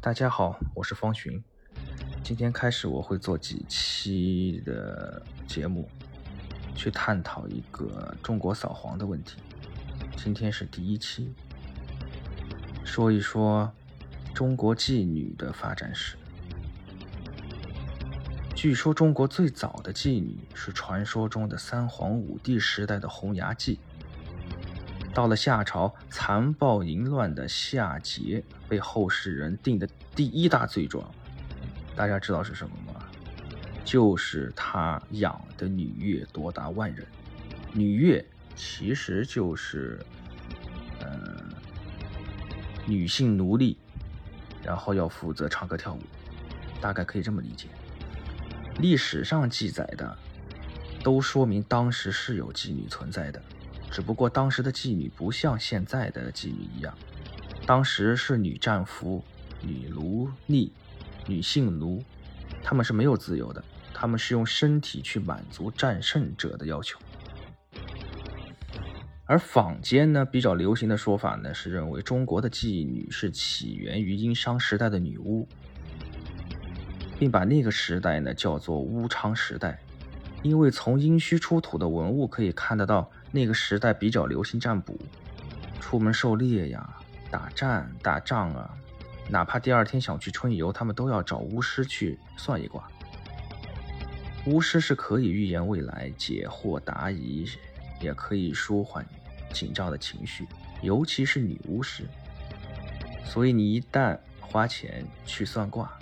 大家好，我是方寻。今天开始我会做几期的节目，去探讨一个中国扫黄的问题。今天是第一期，说一说中国妓女的发展史。据说中国最早的妓女是传说中的三皇五帝时代的红牙妓。到了夏朝，残暴淫乱的夏桀被后世人定的第一大罪状，大家知道是什么吗？就是他养的女乐多达万人。女乐其实就是，呃，女性奴隶，然后要负责唱歌跳舞，大概可以这么理解。历史上记载的，都说明当时是有妓女存在的。只不过当时的妓女不像现在的妓女一样，当时是女战俘、女奴隶、女性奴，她们是没有自由的，她们是用身体去满足战胜者的要求。而坊间呢比较流行的说法呢是认为中国的妓女是起源于殷商时代的女巫，并把那个时代呢叫做巫昌时代，因为从殷墟出土的文物可以看得到。那个时代比较流行占卜，出门狩猎呀、打战、打仗啊，哪怕第二天想去春游，他们都要找巫师去算一卦。巫师是可以预言未来、解惑答疑，也可以舒缓紧张的情绪，尤其是女巫师。所以你一旦花钱去算卦，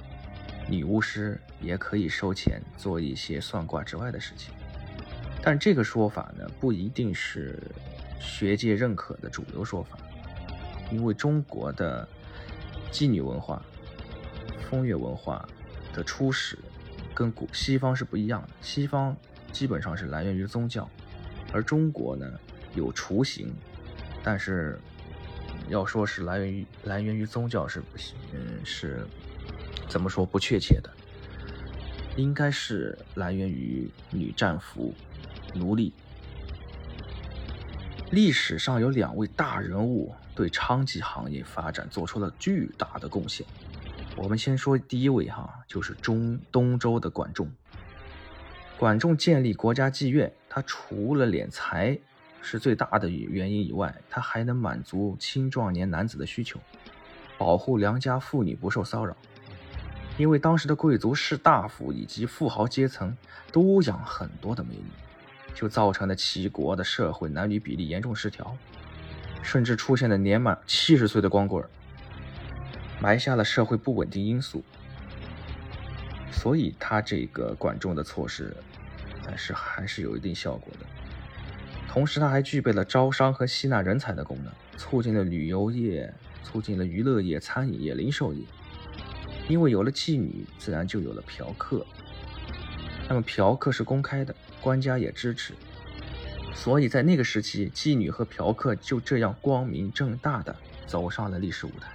女巫师也可以收钱做一些算卦之外的事情。但这个说法呢，不一定是学界认可的主流说法，因为中国的妓女文化、风月文化的初始跟古西方是不一样的。西方基本上是来源于宗教，而中国呢有雏形，但是要说是来源于来源于宗教是不行，嗯，是怎么说不确切的，应该是来源于女战俘。奴隶。历史上有两位大人物对娼妓行业发展做出了巨大的贡献。我们先说第一位哈，就是中东周的管仲。管仲建立国家妓院，他除了敛财是最大的原因以外，他还能满足青壮年男子的需求，保护良家妇女不受骚扰。因为当时的贵族士大夫以及富豪阶层都养很多的美女。就造成了齐国的社会男女比例严重失调，甚至出现了年满七十岁的光棍，埋下了社会不稳定因素。所以他这个管仲的措施，但是还是有一定效果的。同时，他还具备了招商和吸纳人才的功能，促进了旅游业，促进了娱乐业、餐饮业、零售业。因为有了妓女，自然就有了嫖客。那么嫖客是公开的。官家也支持，所以在那个时期，妓女和嫖客就这样光明正大的走上了历史舞台。